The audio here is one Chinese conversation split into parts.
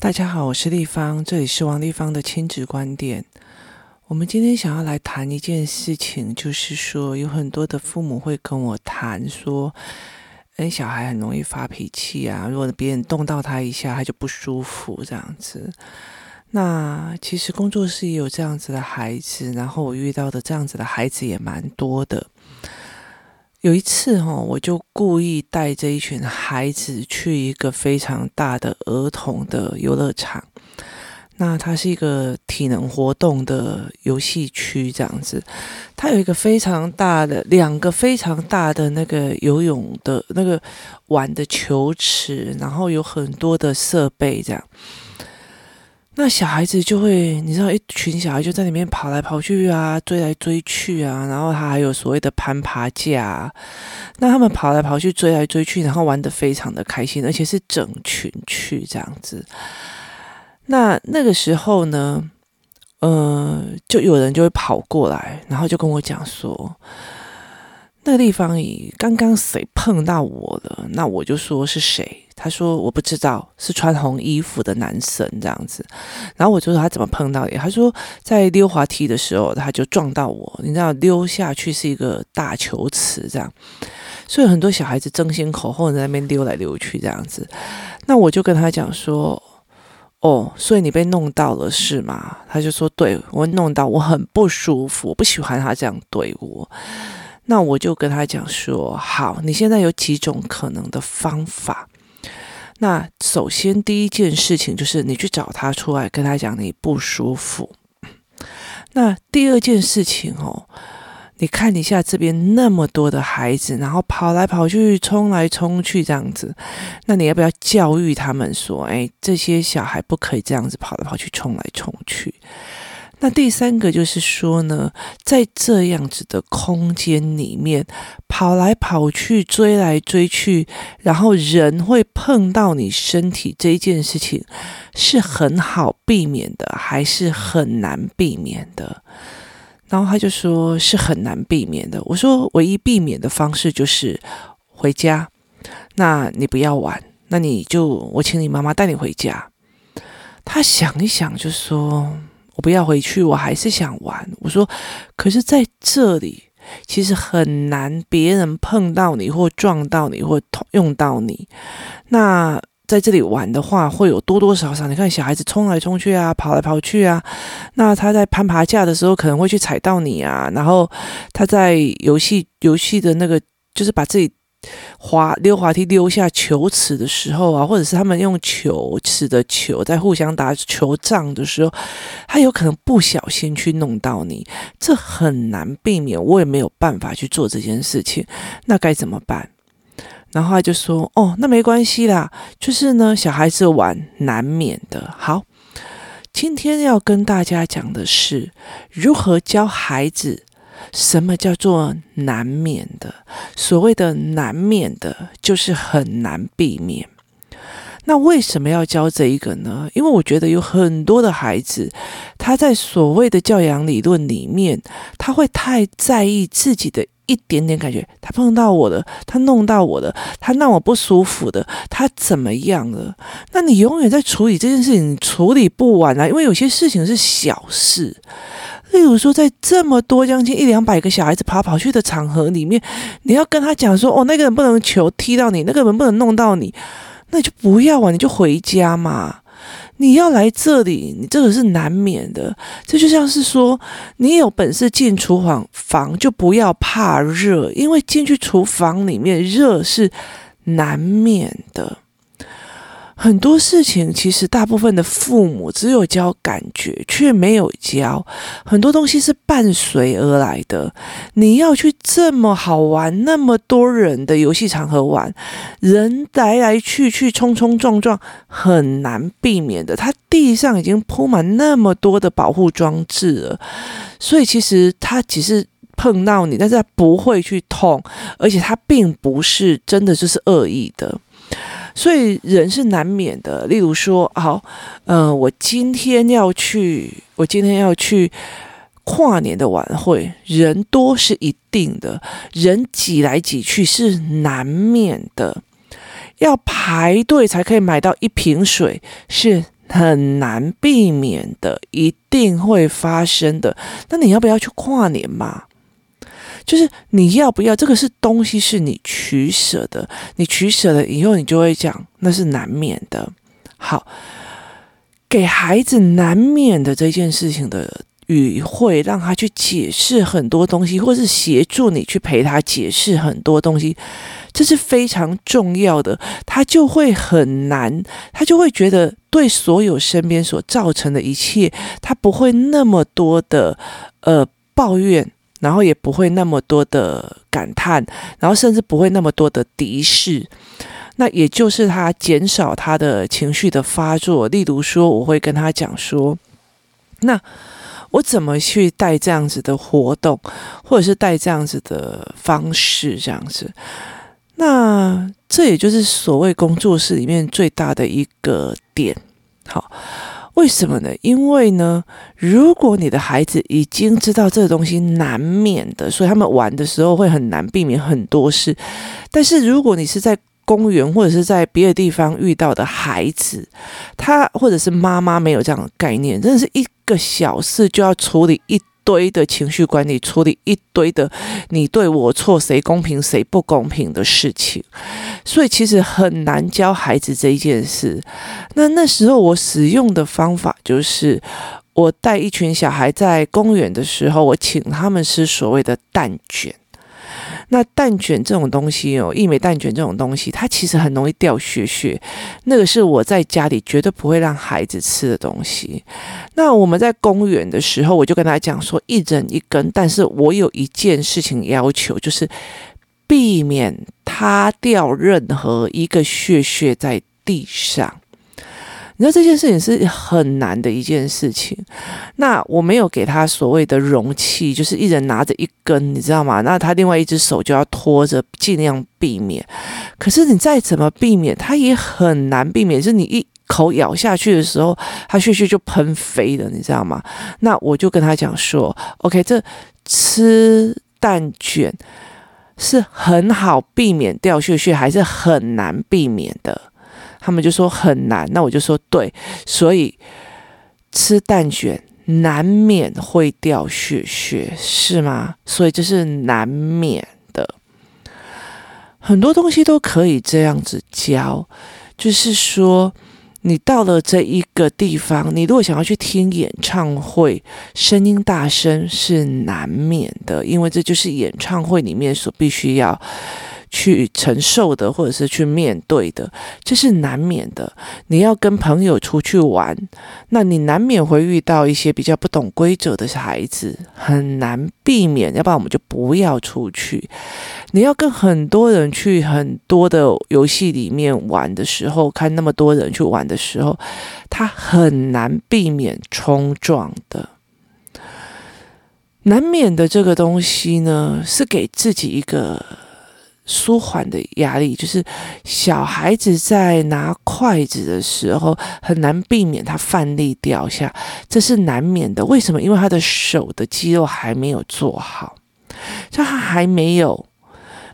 大家好，我是立方，这里是王立方的亲子观点。我们今天想要来谈一件事情，就是说有很多的父母会跟我谈说，诶，小孩很容易发脾气啊，如果别人动到他一下，他就不舒服这样子。那其实工作室也有这样子的孩子，然后我遇到的这样子的孩子也蛮多的。有一次哈，我就故意带着一群孩子去一个非常大的儿童的游乐场。那它是一个体能活动的游戏区，这样子。它有一个非常大的，两个非常大的那个游泳的那个玩的球池，然后有很多的设备这样。那小孩子就会，你知道，一群小孩就在里面跑来跑去啊，追来追去啊，然后他还有所谓的攀爬架。那他们跑来跑去，追来追去，然后玩得非常的开心，而且是整群去这样子。那那个时候呢，呃，就有人就会跑过来，然后就跟我讲说，那个地方刚刚谁碰到我了？那我就说是谁？他说我不知道，是穿红衣服的男生这样子。然后我就说他怎么碰到你？他说在溜滑梯的时候，他就撞到我。你知道溜下去是一个大球池这样，所以很多小孩子争先恐后在那边溜来溜去这样子。那我就跟他讲说，哦，所以你被弄到了是吗？他就说对，我弄到，我很不舒服，我不喜欢他这样对我。那我就跟他讲说，好，你现在有几种可能的方法。那首先第一件事情就是你去找他出来，跟他讲你不舒服。那第二件事情哦，你看一下这边那么多的孩子，然后跑来跑去、冲来冲去这样子，那你要不要教育他们说，哎，这些小孩不可以这样子跑来跑去、冲来冲去？那第三个就是说呢，在这样子的空间里面跑来跑去、追来追去，然后人会碰到你身体这一件事情，是很好避免的，还是很难避免的？然后他就说是很难避免的。我说唯一避免的方式就是回家，那你不要玩，那你就我请你妈妈带你回家。他想一想就说。我不要回去，我还是想玩。我说，可是在这里其实很难，别人碰到你或撞到你或用到你。那在这里玩的话，会有多多少少？你看小孩子冲来冲去啊，跑来跑去啊。那他在攀爬架的时候，可能会去踩到你啊。然后他在游戏游戏的那个，就是把自己。滑溜滑梯溜下球池的时候啊，或者是他们用球池的球在互相打球仗的时候，他有可能不小心去弄到你，这很难避免，我也没有办法去做这件事情，那该怎么办？然后他就说：“哦，那没关系啦，就是呢，小孩子玩难免的。”好，今天要跟大家讲的是如何教孩子。什么叫做难免的？所谓的难免的，就是很难避免。那为什么要教这一个呢？因为我觉得有很多的孩子，他在所谓的教养理论里面，他会太在意自己的一点点感觉，他碰到我了，他弄到我了，他让我不舒服的，他怎么样了？那你永远在处理这件事情，处理不完啊！因为有些事情是小事。例如说，在这么多将近一两百个小孩子跑跑去的场合里面，你要跟他讲说：“哦，那个人不能球踢到你，那个人不能弄到你，那你就不要啊，你就回家嘛。你要来这里，你这个是难免的。这就像是说，你有本事进厨房房，就不要怕热，因为进去厨房里面热是难免的。”很多事情其实大部分的父母只有教感觉，却没有教很多东西是伴随而来的。你要去这么好玩、那么多人的游戏场合玩，人来来去去、冲冲撞撞，很难避免的。他地上已经铺满那么多的保护装置了，所以其实他只是碰到你，但是他不会去痛，而且他并不是真的就是恶意的。所以人是难免的，例如说，好，嗯、呃，我今天要去，我今天要去跨年的晚会，人多是一定的，人挤来挤去是难免的，要排队才可以买到一瓶水，是很难避免的，一定会发生的。那你要不要去跨年嘛？就是你要不要？这个是东西，是你取舍的。你取舍了以后，你就会讲，那是难免的。好，给孩子难免的这件事情的。语汇让他去解释很多东西，或是协助你去陪他解释很多东西，这是非常重要的。他就会很难，他就会觉得对所有身边所造成的一切，他不会那么多的呃抱怨，然后也不会那么多的感叹，然后甚至不会那么多的敌视。那也就是他减少他的情绪的发作。例如说，我会跟他讲说，那。我怎么去带这样子的活动，或者是带这样子的方式，这样子？那这也就是所谓工作室里面最大的一个点。好，为什么呢？因为呢，如果你的孩子已经知道这个东西难免的，所以他们玩的时候会很难避免很多事。但是如果你是在公园或者是在别的地方遇到的孩子，他或者是妈妈没有这样的概念，真的是一个小事就要处理一堆的情绪管理，处理一堆的你对我错，谁公平谁不公平的事情，所以其实很难教孩子这一件事。那那时候我使用的方法就是，我带一群小孩在公园的时候，我请他们吃所谓的蛋卷。那蛋卷这种东西哦，义美蛋卷这种东西，它其实很容易掉屑屑。那个是我在家里绝对不会让孩子吃的东西。那我们在公园的时候，我就跟他讲说，一人一根。但是我有一件事情要求，就是避免它掉任何一个屑屑在地上。你知道这件事情是很难的一件事情。那我没有给他所谓的容器，就是一人拿着一根，你知道吗？那他另外一只手就要拖着，尽量避免。可是你再怎么避免，他也很难避免。是你一口咬下去的时候，他血血就喷飞了，你知道吗？那我就跟他讲说：“OK，这吃蛋卷是很好避免掉屑屑，还是很难避免的？”他们就说很难，那我就说对，所以吃蛋卷难免会掉血血，是吗？所以这是难免的。很多东西都可以这样子教，就是说，你到了这一个地方，你如果想要去听演唱会，声音大声是难免的，因为这就是演唱会里面所必须要。去承受的，或者是去面对的，这是难免的。你要跟朋友出去玩，那你难免会遇到一些比较不懂规则的孩子，很难避免。要不然我们就不要出去。你要跟很多人去很多的游戏里面玩的时候，看那么多人去玩的时候，他很难避免冲撞的。难免的这个东西呢，是给自己一个。舒缓的压力，就是小孩子在拿筷子的时候很难避免他饭粒掉下，这是难免的。为什么？因为他的手的肌肉还没有做好，就他还没有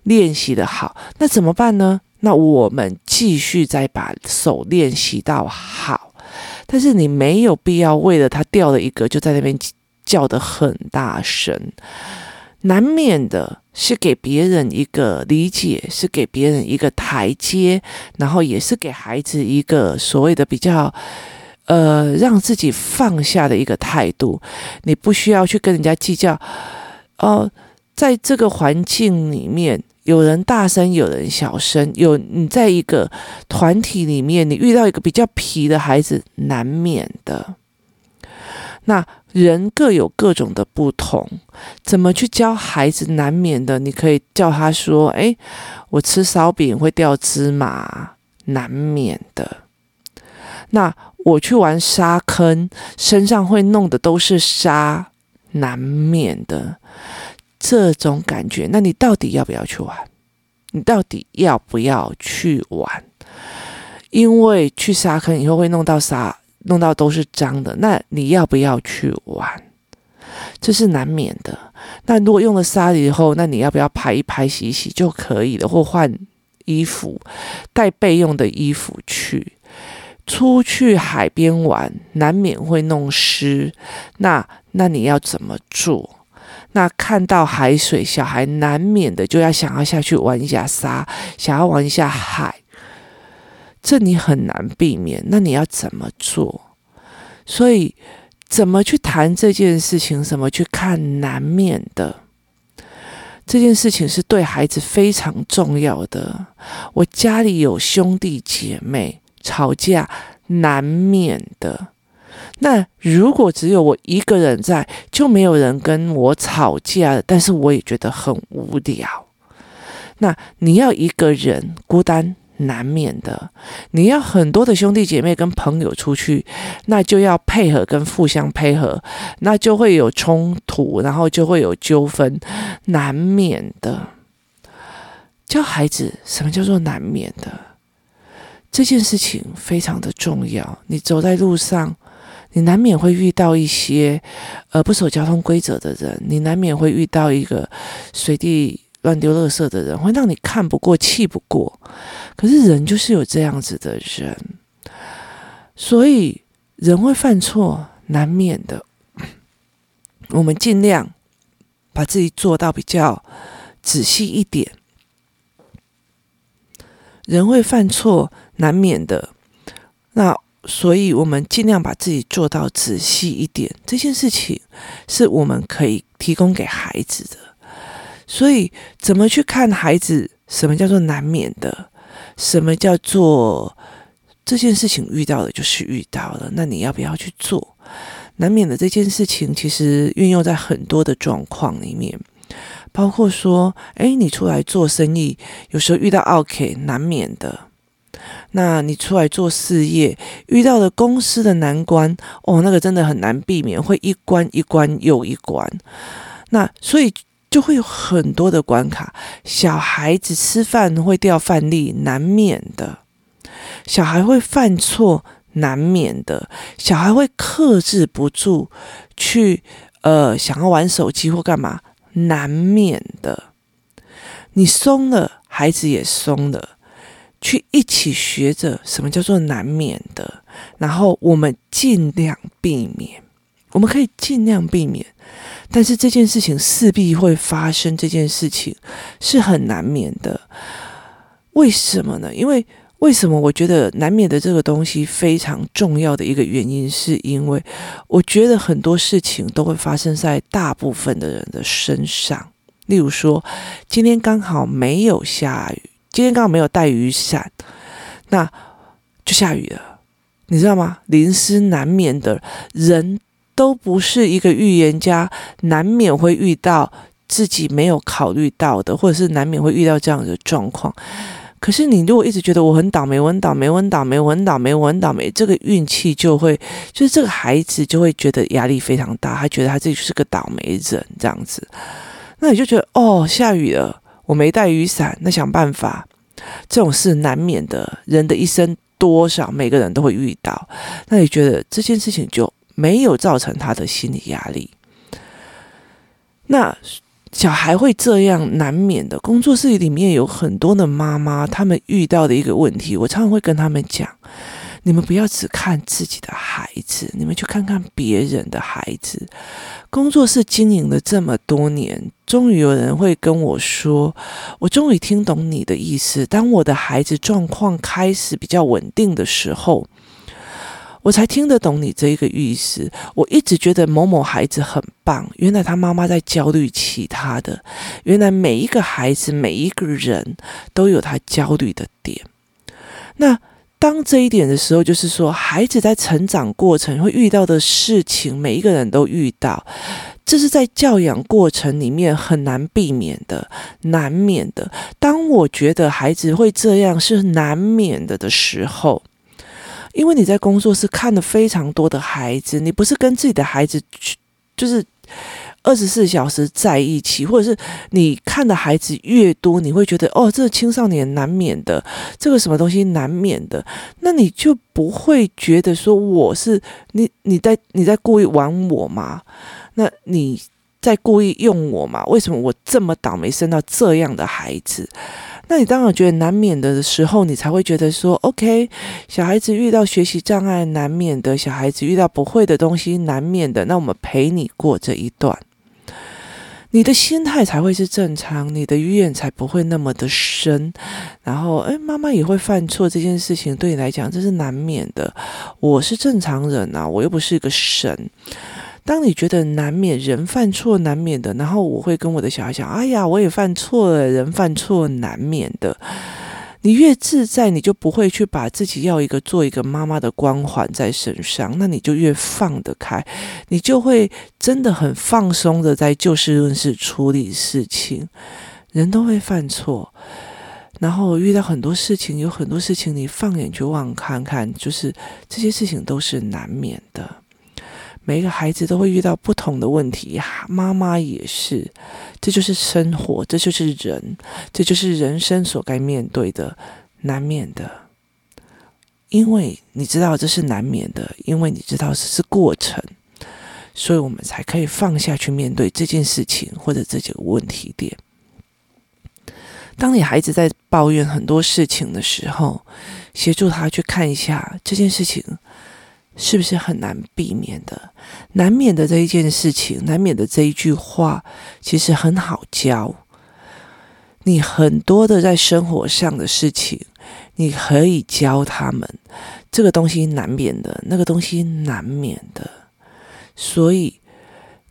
练习的好。那怎么办呢？那我们继续再把手练习到好。但是你没有必要为了他掉了一个就在那边叫得很大声。难免的是给别人一个理解，是给别人一个台阶，然后也是给孩子一个所谓的比较，呃，让自己放下的一个态度。你不需要去跟人家计较，哦、在这个环境里面，有人大声，有人小声，有你在一个团体里面，你遇到一个比较皮的孩子，难免的。那人各有各种的不同，怎么去教孩子？难免的，你可以叫他说：“诶，我吃烧饼会掉芝麻，难免的。”那我去玩沙坑，身上会弄的都是沙，难免的。这种感觉，那你到底要不要去玩？你到底要不要去玩？因为去沙坑以后会弄到沙。弄到都是脏的，那你要不要去玩？这是难免的。那如果用了沙以后，那你要不要拍一拍、洗一洗就可以了，或换衣服，带备用的衣服去。出去海边玩，难免会弄湿。那那你要怎么做？那看到海水，小孩难免的就要想要下去玩一下沙，想要玩一下海。这你很难避免。那你要怎么做？所以，怎么去谈这件事情？怎么去看？难免的。这件事情是对孩子非常重要的。我家里有兄弟姐妹。吵架难免的。那如果只有我一个人在，就没有人跟我吵架，但是我也觉得很无聊。那你要一个人孤单难免的，你要很多的兄弟姐妹跟朋友出去，那就要配合跟互相配合，那就会有冲突，然后就会有纠纷，难免的。教孩子什么叫做难免的？这件事情非常的重要。你走在路上，你难免会遇到一些呃不守交通规则的人，你难免会遇到一个随地乱丢垃圾的人，会让你看不过、气不过。可是人就是有这样子的人，所以人会犯错，难免的。我们尽量把自己做到比较仔细一点。人会犯错。难免的，那所以我们尽量把自己做到仔细一点。这件事情是我们可以提供给孩子的。所以，怎么去看孩子？什么叫做难免的？什么叫做这件事情遇到了就是遇到了？那你要不要去做？难免的这件事情，其实运用在很多的状况里面，包括说，哎，你出来做生意，有时候遇到奥客，难免的。那你出来做事业，遇到的公司的难关哦，那个真的很难避免，会一关一关又一关。那所以就会有很多的关卡。小孩子吃饭会掉饭粒，难免的；小孩会犯错，难免的；小孩会克制不住去呃想要玩手机或干嘛，难免的。你松了，孩子也松了。去一起学着什么叫做难免的，然后我们尽量避免，我们可以尽量避免，但是这件事情势必会发生，这件事情是很难免的。为什么呢？因为为什么我觉得难免的这个东西非常重要的一个原因，是因为我觉得很多事情都会发生在大部分的人的身上。例如说，今天刚好没有下雨。今天刚好没有带雨伞，那就下雨了，你知道吗？淋湿难免的，人都不是一个预言家，难免会遇到自己没有考虑到的，或者是难免会遇到这样的状况。可是你如果一直觉得我很倒霉，我很倒霉，我很倒霉，我很倒霉，我很倒霉，这个运气就会，就是这个孩子就会觉得压力非常大，他觉得他自己是个倒霉人这样子。那你就觉得哦，下雨了。我没带雨伞，那想办法，这种事难免的。人的一生多少每个人都会遇到，那你觉得这件事情就没有造成他的心理压力？那小孩会这样难免的。工作室里面有很多的妈妈，他们遇到的一个问题，我常常会跟他们讲。你们不要只看自己的孩子，你们去看看别人的孩子。工作室经营了这么多年，终于有人会跟我说：“我终于听懂你的意思。当我的孩子状况开始比较稳定的时候，我才听得懂你这一个意思。我一直觉得某某孩子很棒，原来他妈妈在焦虑其他的。原来每一个孩子，每一个人都有他焦虑的点。那。”当这一点的时候，就是说，孩子在成长过程会遇到的事情，每一个人都遇到，这是在教养过程里面很难避免的、难免的。当我觉得孩子会这样是难免的的时候，因为你在工作室看了非常多的孩子，你不是跟自己的孩子去，就是。二十四小时在一起，或者是你看的孩子越多，你会觉得哦，这个青少年难免的，这个什么东西难免的，那你就不会觉得说我是你，你在你在故意玩我吗？那你在故意用我嘛？为什么我这么倒霉生到这样的孩子？那你当然觉得难免的时候，你才会觉得说，OK，小孩子遇到学习障碍难免的，小孩子遇到不会的东西难免的，那我们陪你过这一段，你的心态才会是正常，你的怨才不会那么的深。然后，哎，妈妈也会犯错，这件事情对你来讲这是难免的。我是正常人啊，我又不是一个神。当你觉得难免人犯错难免的，然后我会跟我的小孩讲：“哎呀，我也犯错了，人犯错难免的。”你越自在，你就不会去把自己要一个做一个妈妈的光环在身上，那你就越放得开，你就会真的很放松的在就事论事处理事情。人都会犯错，然后遇到很多事情，有很多事情你放眼去望看看，就是这些事情都是难免的。每一个孩子都会遇到不同的问题，妈妈也是，这就是生活，这就是人，这就是人生所该面对的，难免的。因为你知道这是难免的，因为你知道这是过程，所以我们才可以放下去面对这件事情或者这几个问题点。当你孩子在抱怨很多事情的时候，协助他去看一下这件事情。是不是很难避免的？难免的这一件事情，难免的这一句话，其实很好教。你很多的在生活上的事情，你可以教他们。这个东西难免的，那个东西难免的。所以，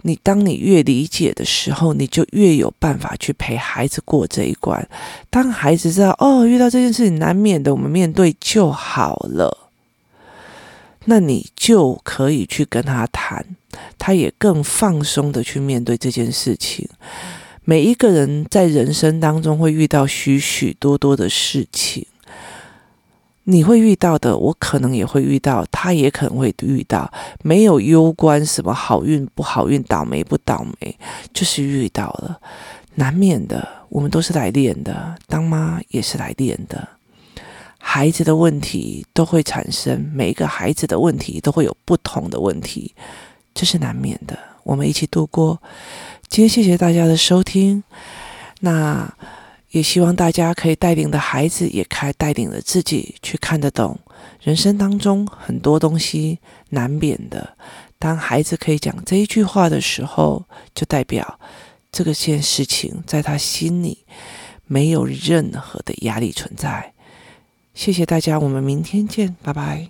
你当你越理解的时候，你就越有办法去陪孩子过这一关。当孩子知道，哦，遇到这件事情难免的，我们面对就好了。那你就可以去跟他谈，他也更放松的去面对这件事情。每一个人在人生当中会遇到许许多多的事情，你会遇到的，我可能也会遇到，他也可能会遇到。没有攸关什么好运不好运、倒霉不倒霉，就是遇到了，难免的。我们都是来练的，当妈也是来练的。孩子的问题都会产生，每一个孩子的问题都会有不同的问题，这是难免的。我们一起度过。今天谢谢大家的收听，那也希望大家可以带领的孩子，也开带领着自己去看得懂人生当中很多东西难免的。当孩子可以讲这一句话的时候，就代表这个件事情在他心里没有任何的压力存在。谢谢大家，我们明天见，拜拜。